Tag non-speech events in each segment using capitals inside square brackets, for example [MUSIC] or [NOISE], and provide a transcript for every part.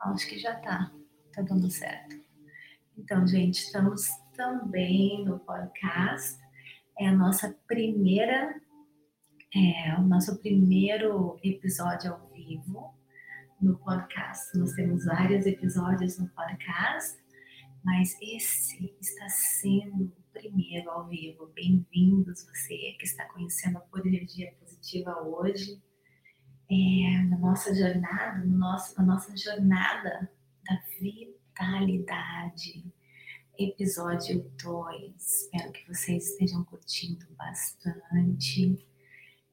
Acho que já tá, tá dando certo. Então, gente, estamos também no podcast. É a nossa primeira, é o nosso primeiro episódio ao vivo no podcast. Nós temos vários episódios no podcast, mas esse está sendo o primeiro ao vivo. Bem-vindos você que está conhecendo a Energia Positiva hoje. É, na nossa jornada, no nosso, na nossa jornada da vitalidade. Episódio 2. Espero que vocês estejam curtindo bastante.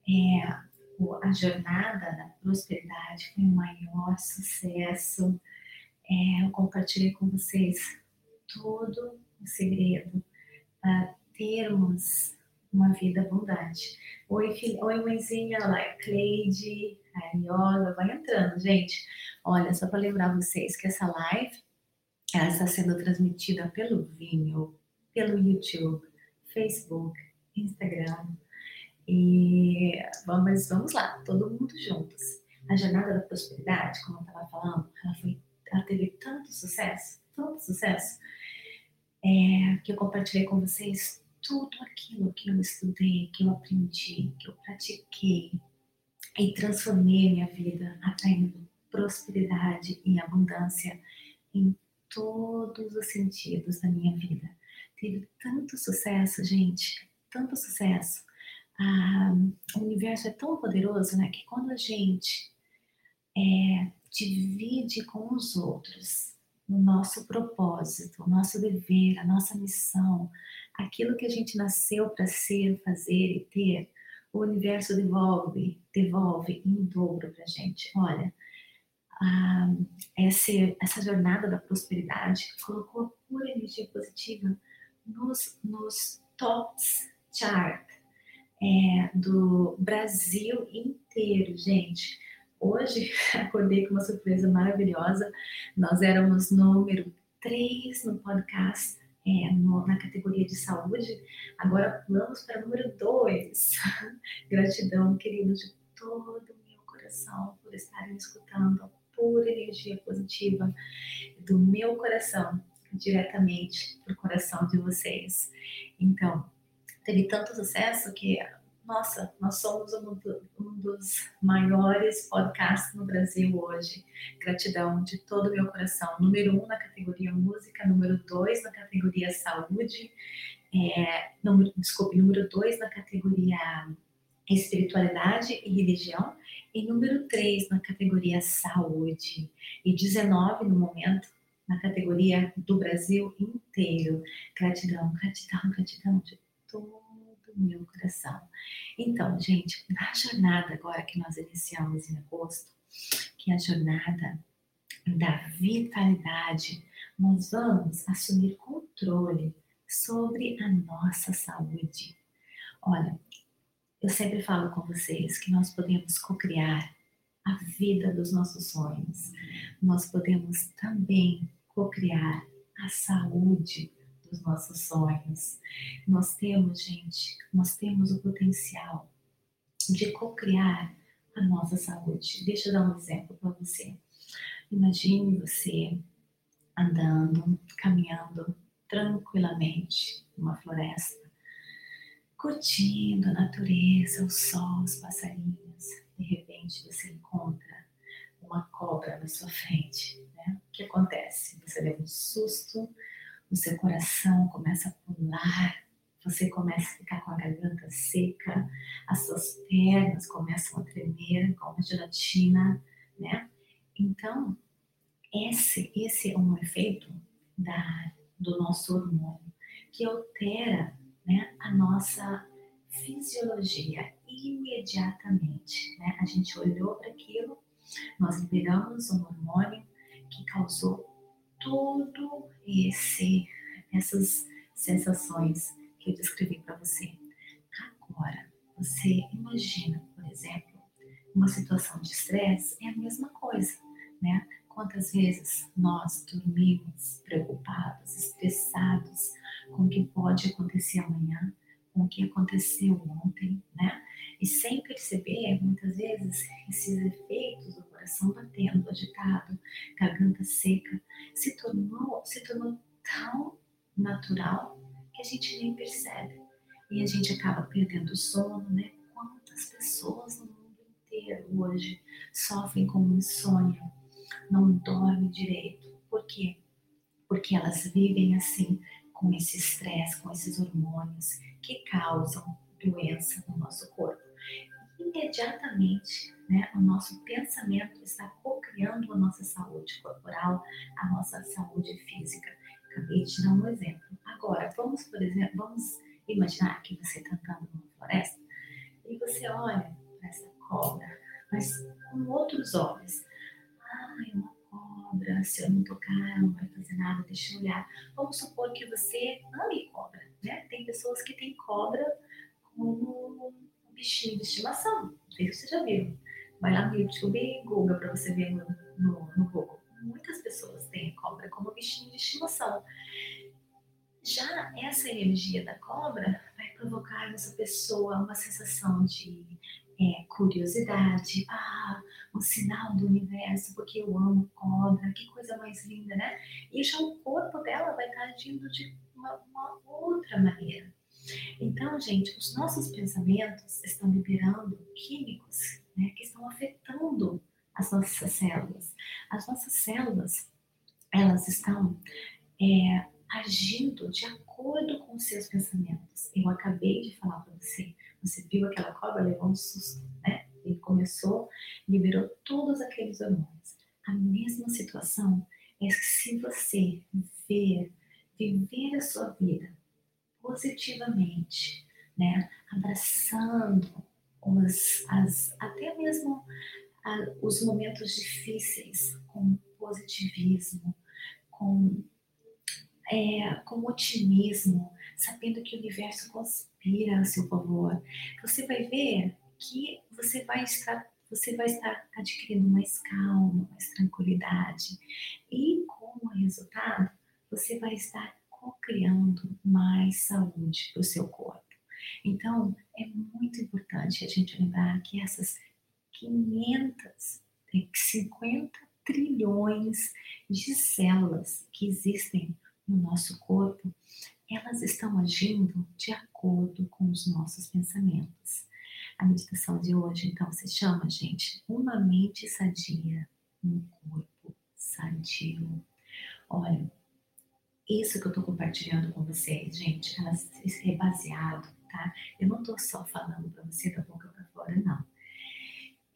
É, a jornada da prosperidade foi o maior sucesso. É, eu compartilhei com vocês todo o segredo para termos uma vida abundante. Oi, filha, oi mãezinha, lá é Cleide, a Ariola, vai entrando, gente. Olha, só para lembrar vocês que essa live ela está sendo transmitida pelo Vimeo, pelo YouTube, Facebook, Instagram, e vamos, vamos lá, todo mundo juntos. A jornada da prosperidade, como eu estava falando, ela, foi, ela teve tanto sucesso, tanto sucesso, é, que eu compartilhei com vocês tudo aquilo que eu estudei, que eu aprendi, que eu pratiquei e transformei minha vida, atraindo prosperidade e abundância em todos os sentidos da minha vida. Teve tanto sucesso, gente, tanto sucesso, ah, o universo é tão poderoso, né, que quando a gente é, divide com os outros o nosso propósito, o nosso dever, a nossa missão, aquilo que a gente nasceu para ser, fazer e ter, o universo devolve, devolve em dobro para gente. Olha, ah, essa jornada da prosperidade colocou a pura energia positiva nos, nos tops chart é, do Brasil inteiro, gente. Hoje [LAUGHS] acordei com uma surpresa maravilhosa. Nós éramos número 3 no podcast, é, no, na categoria de saúde. Agora pulamos para número 2. [LAUGHS] Gratidão, queridos, de todo o meu coração por estarem escutando a pura energia positiva do meu coração diretamente para o coração de vocês. Então, teve tanto sucesso que, nossa, nós somos um, um dos maiores podcasts no Brasil hoje. Gratidão de todo o meu coração. Número um na categoria música, número dois na categoria saúde, é, número, desculpe, número dois na categoria espiritualidade e religião, e número 3 na categoria saúde, e 19 no momento na categoria do Brasil inteiro. Gratidão, gratidão, gratidão de todo meu coração. Então, gente, na jornada agora que nós iniciamos em agosto, que é a jornada da vitalidade, nós vamos assumir controle sobre a nossa saúde. Olha, eu sempre falo com vocês que nós podemos co-criar a vida dos nossos sonhos. Nós podemos também co-criar a saúde dos nossos sonhos. Nós temos, gente, nós temos o potencial de co-criar a nossa saúde. Deixa eu dar um exemplo para você. Imagine você andando, caminhando tranquilamente numa floresta, curtindo a natureza, o sol, os passarinhos. De repente você encontra uma cobra na sua frente. Né? O que acontece? Você leva um susto, o seu coração começa a pular, você começa a ficar com a garganta seca, as suas pernas começam a tremer com a gelatina, né? Então, esse, esse é um efeito da, do nosso hormônio que altera né, a nossa fisiologia imediatamente. Né? A gente olhou para aquilo, nós liberamos um hormônio que causou todo esse essas sensações que eu descrevi para você. Agora, você imagina, por exemplo, uma situação de estresse é a mesma coisa, né? Quantas vezes nós dormimos preocupados, estressados com o que pode acontecer amanhã, com o que aconteceu ontem, né? E sem perceber, muitas vezes, esses efeitos do coração batendo, agitado, garganta seca, se tornou, se tornou tão natural que a gente nem percebe. E a gente acaba perdendo o sono, né? Quantas pessoas no mundo inteiro hoje sofrem com insônia, não dormem direito. Por quê? Porque elas vivem assim, com esse estresse, com esses hormônios que causam doença no nosso corpo. Imediatamente, né, o nosso pensamento está co-criando a nossa saúde corporal, a nossa saúde física. Acabei de dar um exemplo. Agora, vamos, por exemplo, vamos imaginar que você está andando numa floresta e você olha para essa cobra, mas com outros olhos. Ai, uma cobra, se eu não tocar, não vai fazer nada, deixa eu olhar. Vamos supor que você ame cobra, né? Tem pessoas que têm cobra como bichinho de estimação. Se você já viu. Vai lá no YouTube e Google para você ver no, no, no Google. Muitas pessoas têm cobra como bichinho de estimação. Já essa energia da cobra vai provocar nessa pessoa uma sensação de é, curiosidade, ah, um sinal do universo, porque eu amo cobra, que coisa mais linda, né? E já o corpo dela vai estar agindo de uma, uma outra maneira. Então, gente, os nossos pensamentos estão liberando químicos né, que estão afetando as nossas células. As nossas células, elas estão é, agindo de acordo com os seus pensamentos. Eu acabei de falar para você, você viu aquela cobra, levou um susto, né? E começou, liberou todos aqueles hormônios. A mesma situação é que se você ver, viver a sua vida positivamente, né? Abraçando os, as, até mesmo a, os momentos difíceis com positivismo, com é, com otimismo, sabendo que o universo conspira a seu favor, você vai ver que você vai estar, você vai estar adquirindo mais calma, mais tranquilidade. E como resultado, você vai estar co-criando mais saúde para o seu corpo. Então, é muito importante a gente lembrar que essas 500, 50 trilhões de células que existem no nosso corpo, elas estão agindo de acordo com os nossos pensamentos. A meditação de hoje, então, se chama, gente, Uma Mente Sadia, um Corpo Sadio. Olha, isso que eu estou compartilhando com vocês, gente, é baseado, tá? Eu não estou só falando para você da boca para fora, não.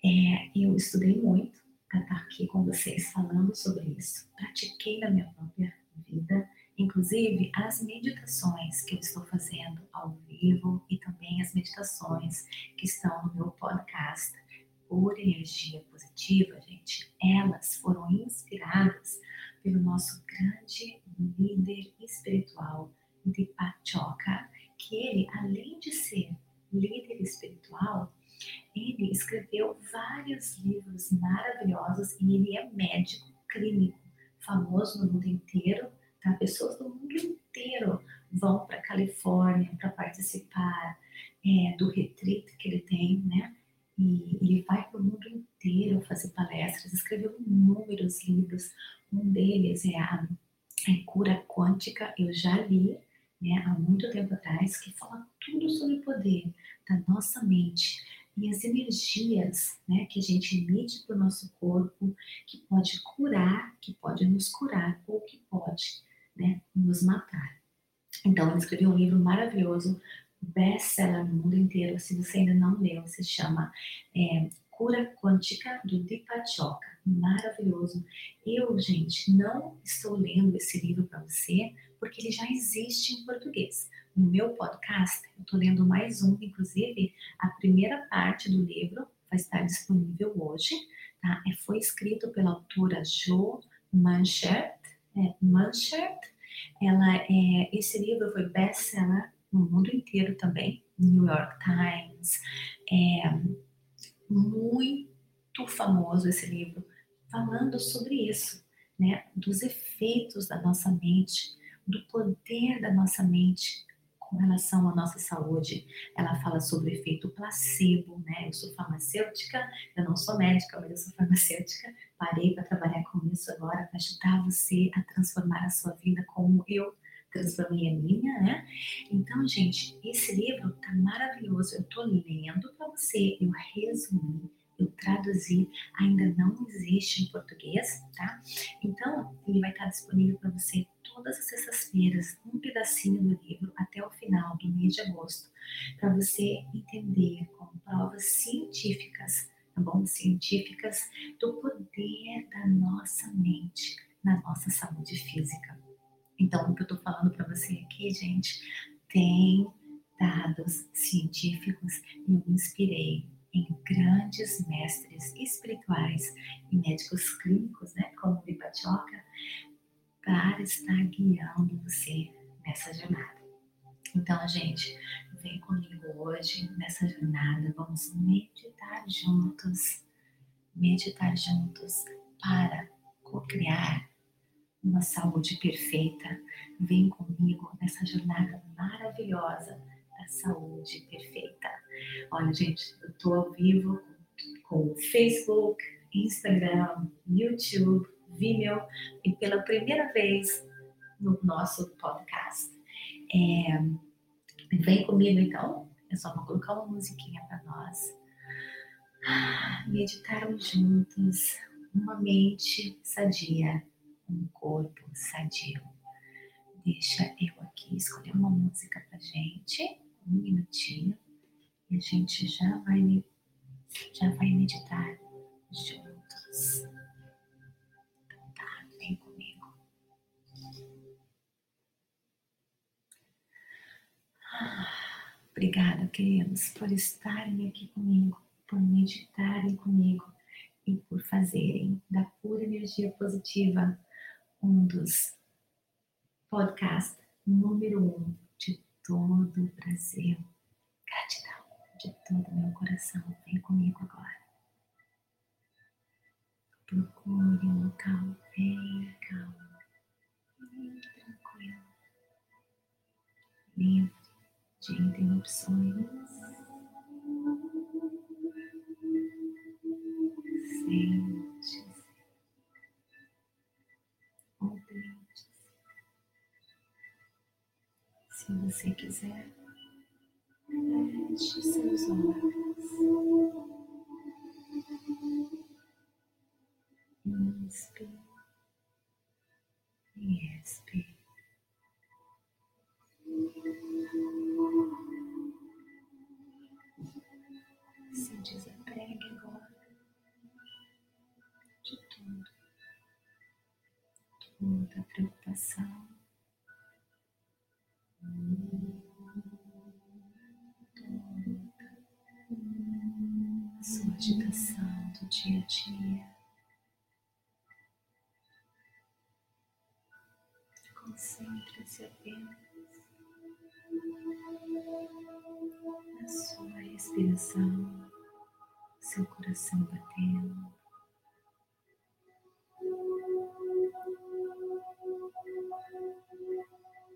É, eu estudei muito para estar aqui com vocês falando sobre isso. Pratiquei na minha própria vida Inclusive, as meditações que eu estou fazendo ao vivo e também as meditações que estão no meu podcast por energia positiva, gente, elas foram inspiradas pelo nosso grande líder espiritual, Deepak que ele, além de ser líder espiritual, ele escreveu vários livros maravilhosos e ele é médico clínico, famoso no mundo inteiro Tá? Pessoas do mundo inteiro vão para Califórnia para participar é, do retreat que ele tem, né? E ele vai para o mundo inteiro fazer palestras, escreveu inúmeros livros. Um deles é a é Cura Quântica, eu já li né, há muito tempo atrás, que fala tudo sobre o poder da nossa mente e as energias né, que a gente emite para o nosso corpo, que pode curar, que pode nos curar ou que pode né, nos matar. Então, ele escreveu um livro maravilhoso, best-seller no mundo inteiro. Se você ainda não leu, se chama é, Cura Quântica do Deepak Chopra. Maravilhoso. Eu, gente, não estou lendo esse livro para você porque ele já existe em português. No meu podcast, eu estou lendo mais um, inclusive a primeira parte do livro vai estar disponível hoje. Tá? É, foi escrito pela autora Jo Manchert, é, Manchert. Ela é, esse livro foi best-seller no mundo inteiro também, New York Times. É muito famoso esse livro, falando sobre isso, né? Dos efeitos da nossa mente, do poder da nossa mente com relação à nossa saúde. Ela fala sobre o efeito placebo, né? Eu sou farmacêutica, eu não sou médica, mas eu sou farmacêutica. Parei para trabalhar com isso agora para ajudar você a transformar a sua vida como eu transformei a minha, né? Então, gente, esse livro tá maravilhoso. Eu tô lendo para você, eu resumi, eu traduzi, ainda não existe em português, tá? Então, ele vai estar disponível para você todas as sextas-feiras, um pedacinho do livro até o final do mês de agosto, para você entender com provas científicas, tá bom? Científicas do poder da nossa mente na nossa saúde física. Então, o que eu estou falando para você aqui, gente, tem dados científicos e eu me inspirei em grandes mestres espirituais e médicos clínicos, né, como o Vipachoka, para estar guiando você nessa jornada. Então, gente, vem comigo hoje nessa jornada, vamos meditar juntos, meditar juntos para co-criar uma saúde perfeita. Vem comigo nessa jornada maravilhosa da saúde perfeita. Olha, gente, eu estou ao vivo com Facebook, Instagram, YouTube, Vimeo e pela primeira vez no nosso podcast. É, vem comigo então, eu só vou colocar uma musiquinha para nós. Ah, meditarmos juntos, uma mente sadia um corpo sadio. Deixa eu aqui escolher uma música pra gente, um minutinho, e a gente já vai, já vai meditar juntos. Então tá, vem comigo. Obrigada, queridos, por estarem aqui comigo, por meditarem comigo e por fazerem da pura energia positiva um dos podcasts número um de todo o Brasil. Gratidão de todo o meu coração. Vem comigo agora. Procure um local bem calmo, bem tranquilo, livre de interrupções. Sente Se você quiser, feche seus olhos. Inspire e expire. Se desapegue agora de tudo, toda preocupação. Sua agitação do dia a dia. Concentre-se apenas na sua respiração, seu coração batendo.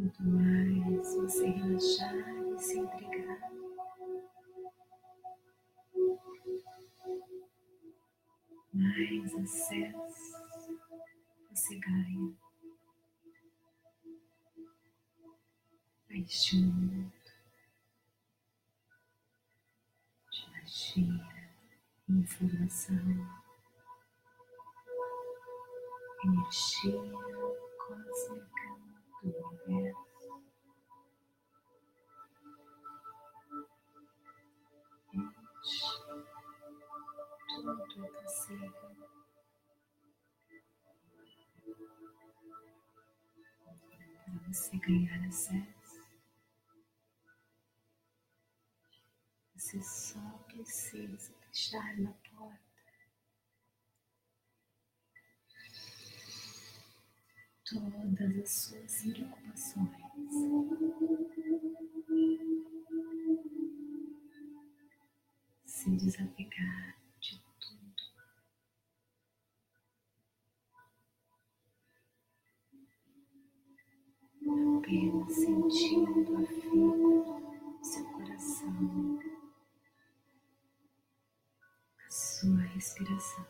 Quanto mais você relaxar e se entregar, mais acesso você ganha. este mundo de magia, informação, energia cósmica. Tudo possível. Para você ganhar acesso Você só precisa deixar na porta todas as suas preocupações. Se desapegar de tudo. Apenas sentindo a fibra do seu coração, a sua respiração.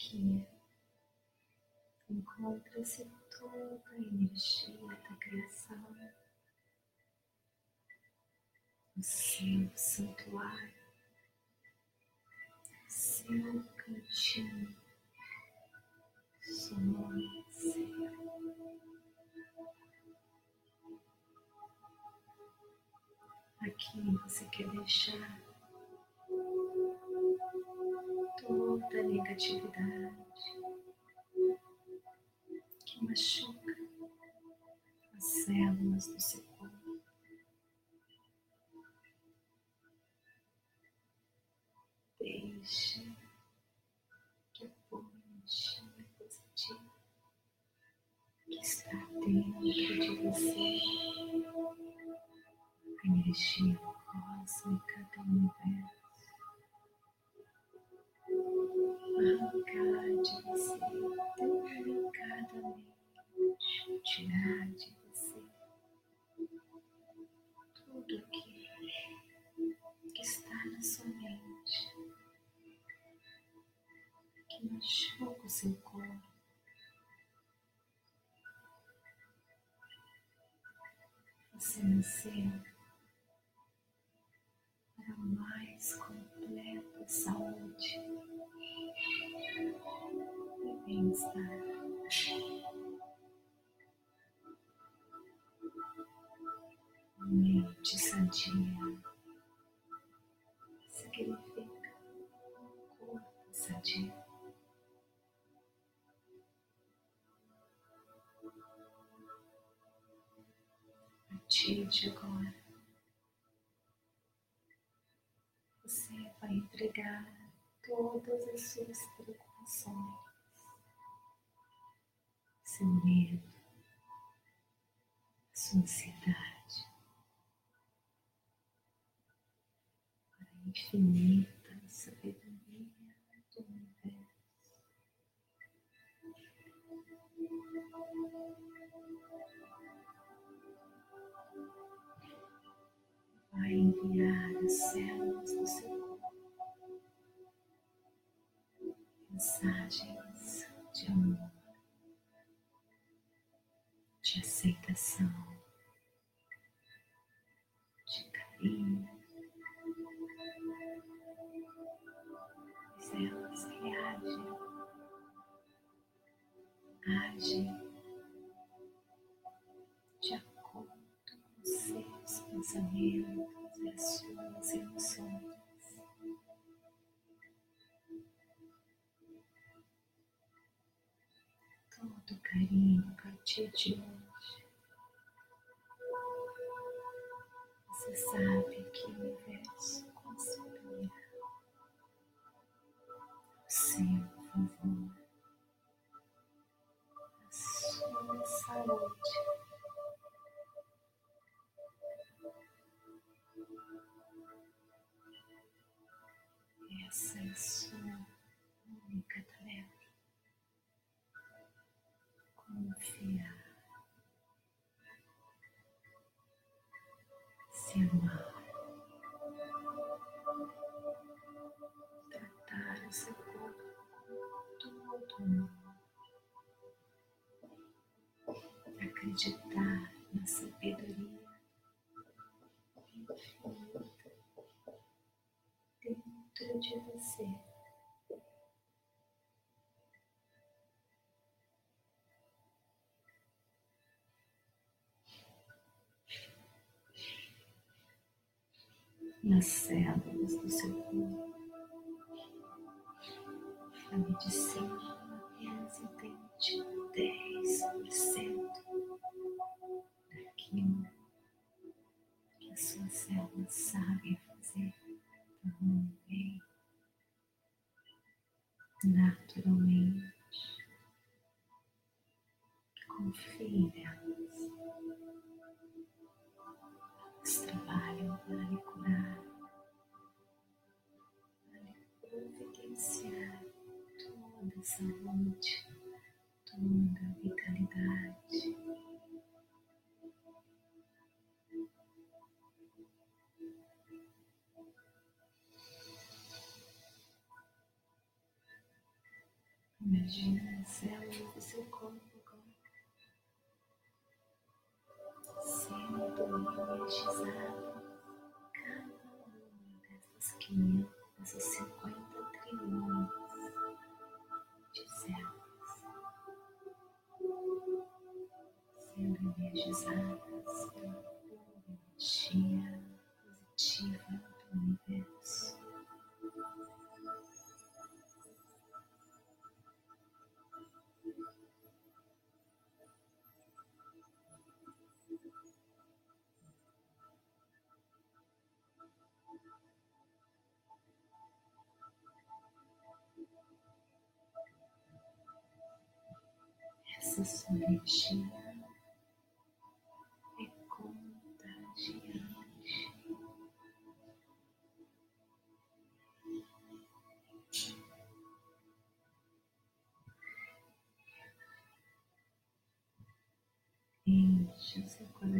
Aqui encontra-se toda a energia da criação o seu santuário, seu cantinho, seu. Aqui você quer deixar toda negatividade que machuca as células do seu Deixe que a energia positiva que está dentro de você, a energia cósmica Mente sadia significa corpo sadio. partir de agora, você vai entregar todas as suas preocupações, seu medo, sua ansiedade infinita sabedoria do universo. vai enviar as células do seu corpo mensagens de amor, de aceitação, de carinho. Elas reagem, agem pensamentos e as suas emoções. Todo carinho a partir de hoje. Você sabe que seu favor, a sua saúde. Essa é a sua única tarefa. Confiar. Se amar. do seu corpo todo. Acreditar na sabedoria infinita dentro de você. nas células do seu corpo. A medicina entende 10% daquilo que as suas células sabem fazer tão bem, naturalmente. Confie nelas. Elas trabalham para lhe curar. providenciar toda a saúde, toda a vitalidade. Imagina as células do seu corpo agora sendo energizadas, cada uma dessas 500 sendo energizadas pela energia positiva do universo. essa sua energia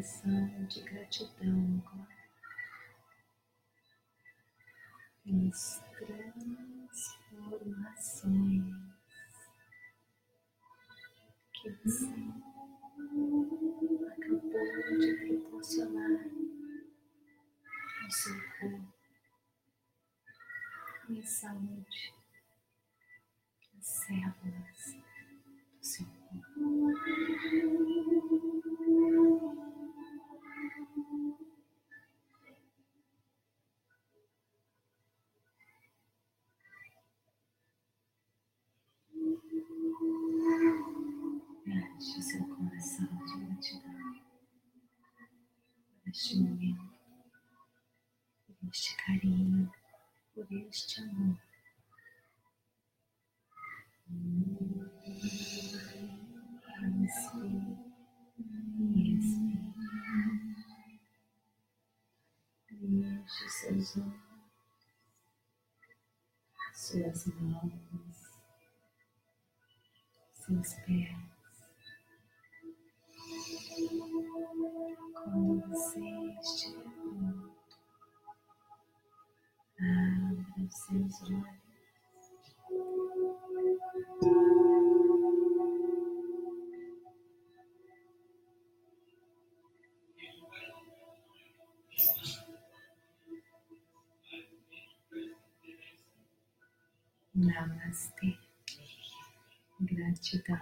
coração de gratidão agora. Pelas transformações que você acabou de proporcionar ao seu corpo e saúde, as células este amor. Inspire e os seus olhos, suas mãos, seus pés. Quando você estiver pronto, abra os seus olhos. Namastê. Gratidão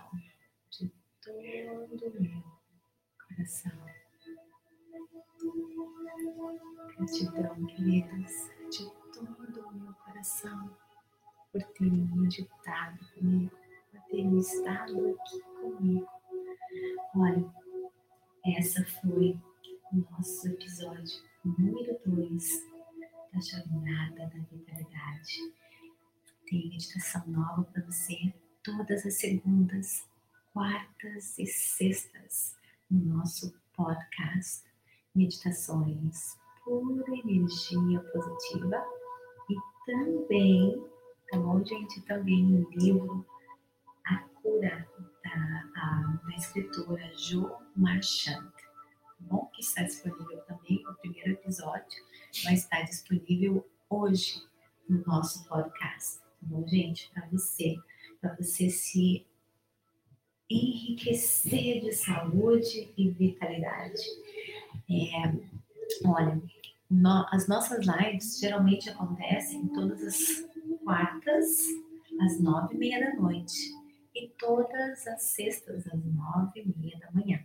de todo o meu coração. Gratidão, queridas, de todo o meu coração por terem meditado comigo, por terem estado aqui comigo. Olha, essa foi o nosso episódio número 2 da Jornada da Vitalidade. Tem meditação nova para você todas as segundas, quartas e sextas no nosso podcast Meditações por Energia Positiva também, tá bom, gente? Também um livro A Cura da, a, da escritora Jo Marchand, tá bom? Que está disponível também, o primeiro episódio vai estar disponível hoje no nosso podcast. bom, gente? Para você, para você se enriquecer de saúde e vitalidade. É, olha, no, as nossas lives geralmente acontecem todas as quartas, às nove e meia da noite, e todas as sextas, às nove e meia da manhã.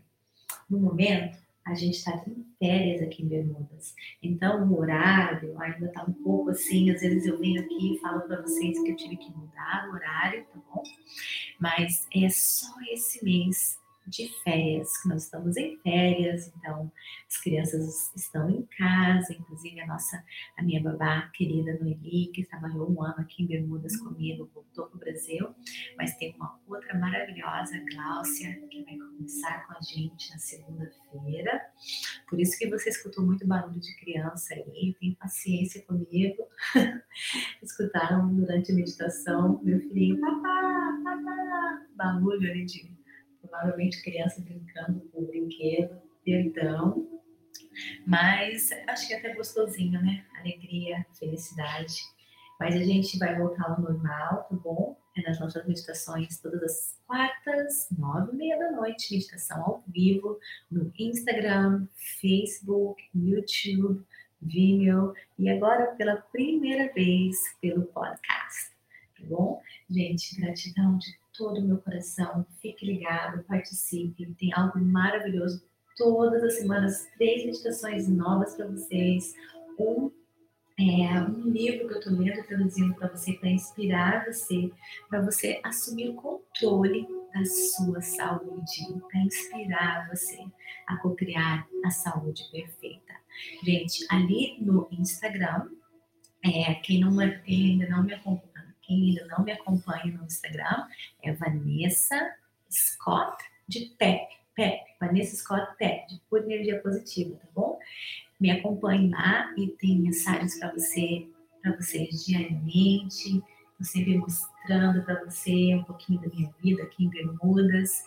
No momento, a gente está em férias aqui em Bermudas. Então, o horário ainda está um pouco assim. Às vezes eu venho aqui e falo para vocês que eu tive que mudar o horário, tá bom? Mas é só esse mês de férias, que nós estamos em férias, então as crianças estão em casa, inclusive a nossa, a minha babá querida Noeli, que trabalhou um ano aqui em Bermudas comigo, voltou para o Brasil, mas tem uma outra maravilhosa, Gláucia, que vai começar com a gente na segunda-feira, por isso que você escutou muito barulho de criança aí, tem paciência comigo, [LAUGHS] escutaram durante a meditação, meu filhinho, papá, papá, barulho ali de provavelmente criança brincando com o brinquedo, perdão. Mas acho que é até gostosinho, né? Alegria, felicidade. Mas a gente vai voltar ao normal, tá bom? É nas nossas meditações todas as quartas, nove e meia da noite, meditação ao vivo no Instagram, Facebook, YouTube, Vimeo e agora pela primeira vez pelo podcast, tá bom? Gente, gratidão de todo o meu coração. Fique ligado, participe. Tem algo maravilhoso todas as semanas, três meditações novas para vocês. Um é um livro que eu estou lendo, traduzindo para você, para inspirar você, para você assumir o controle da sua saúde, para inspirar você a co-criar a saúde perfeita. Gente, ali no Instagram, é, quem, não, quem ainda não me acompanha, quem ainda não me acompanha no Instagram é Vanessa Scott de PEP. PEP, Vanessa Scott PEP, de pura energia positiva, tá bom? Me acompanhe lá e tem mensagens para você, para vocês diariamente. Sempre mostrando para você um pouquinho da minha vida aqui em Bermudas.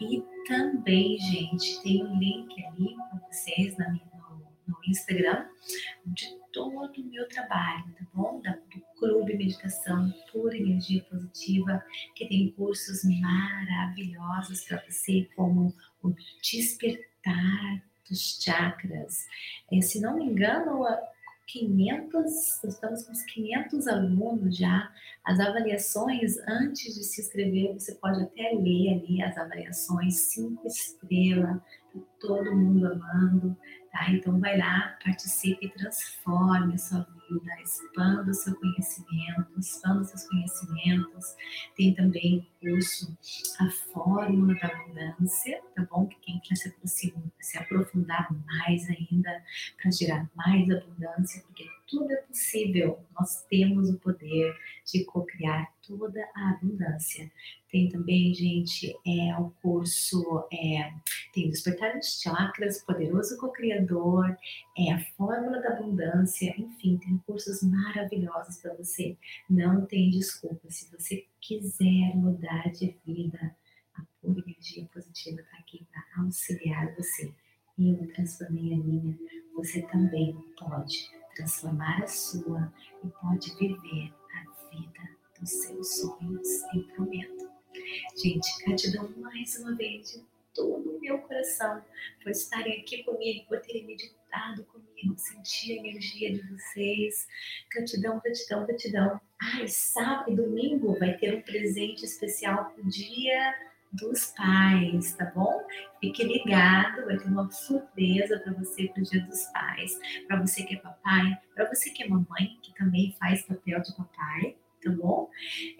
E também, gente, tem um link ali para vocês na minha, no, no Instagram de todo o meu trabalho, tá bom? Da, do Clube Meditação Pura Energia Positiva, que tem cursos maravilhosos para você, como o Despertar dos Chakras. É, se não me engano, 500, estamos com uns 500 alunos já. As avaliações, antes de se inscrever, você pode até ler ali as avaliações, cinco estrelas, tá todo mundo amando. Tá? Então vai lá, participe e transforme a sua vida, expanda o seu conhecimento, expanda os seus conhecimentos. Tem também o curso A Fórmula da Abundância, tá bom? Que quem quer se, se aprofundar mais ainda para gerar mais abundância, porque tudo é possível. Nós temos o poder de co-criar toda a abundância. Tem também, gente, é o curso, é, tem Despertar dos Chakras, Poderoso Co-Criador, é a Fórmula da Abundância, enfim, tem cursos maravilhosos para você. Não tem desculpa. Se você quiser mudar de vida, a pura energia positiva está aqui para auxiliar você. Eu transformei a minha, você também pode transformar a sua e pode viver a vida dos seus sonhos. Eu prometo. Gente, gratidão mais uma vez de todo o meu coração por estarem aqui comigo, por terem meditado comigo, sentir a energia de vocês. Gratidão, gratidão, gratidão. Ai, sábado e domingo vai ter um presente especial pro dia dos pais, tá bom? Fique ligado, vai ter uma surpresa para você pro Dia dos Pais, para você que é papai, para você que é mamãe, que também faz papel de papai, tá bom?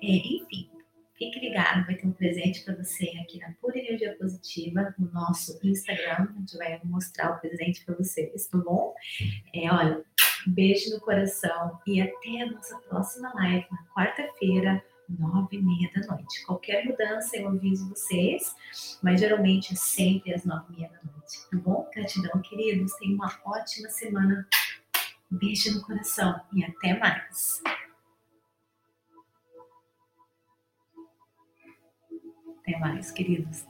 É, enfim, fique ligado, vai ter um presente para você aqui na Pura Energia Positiva, no nosso Instagram, a gente vai mostrar o presente para vocês, tá bom? É, olha, beijo no coração e até a nossa próxima live na quarta-feira nove e meia da noite. Qualquer mudança eu aviso vocês, mas geralmente é sempre às nove e meia da noite, tá bom? Gratidão, queridos. Tenham uma ótima semana. beijo no coração e até mais. Até mais, queridos.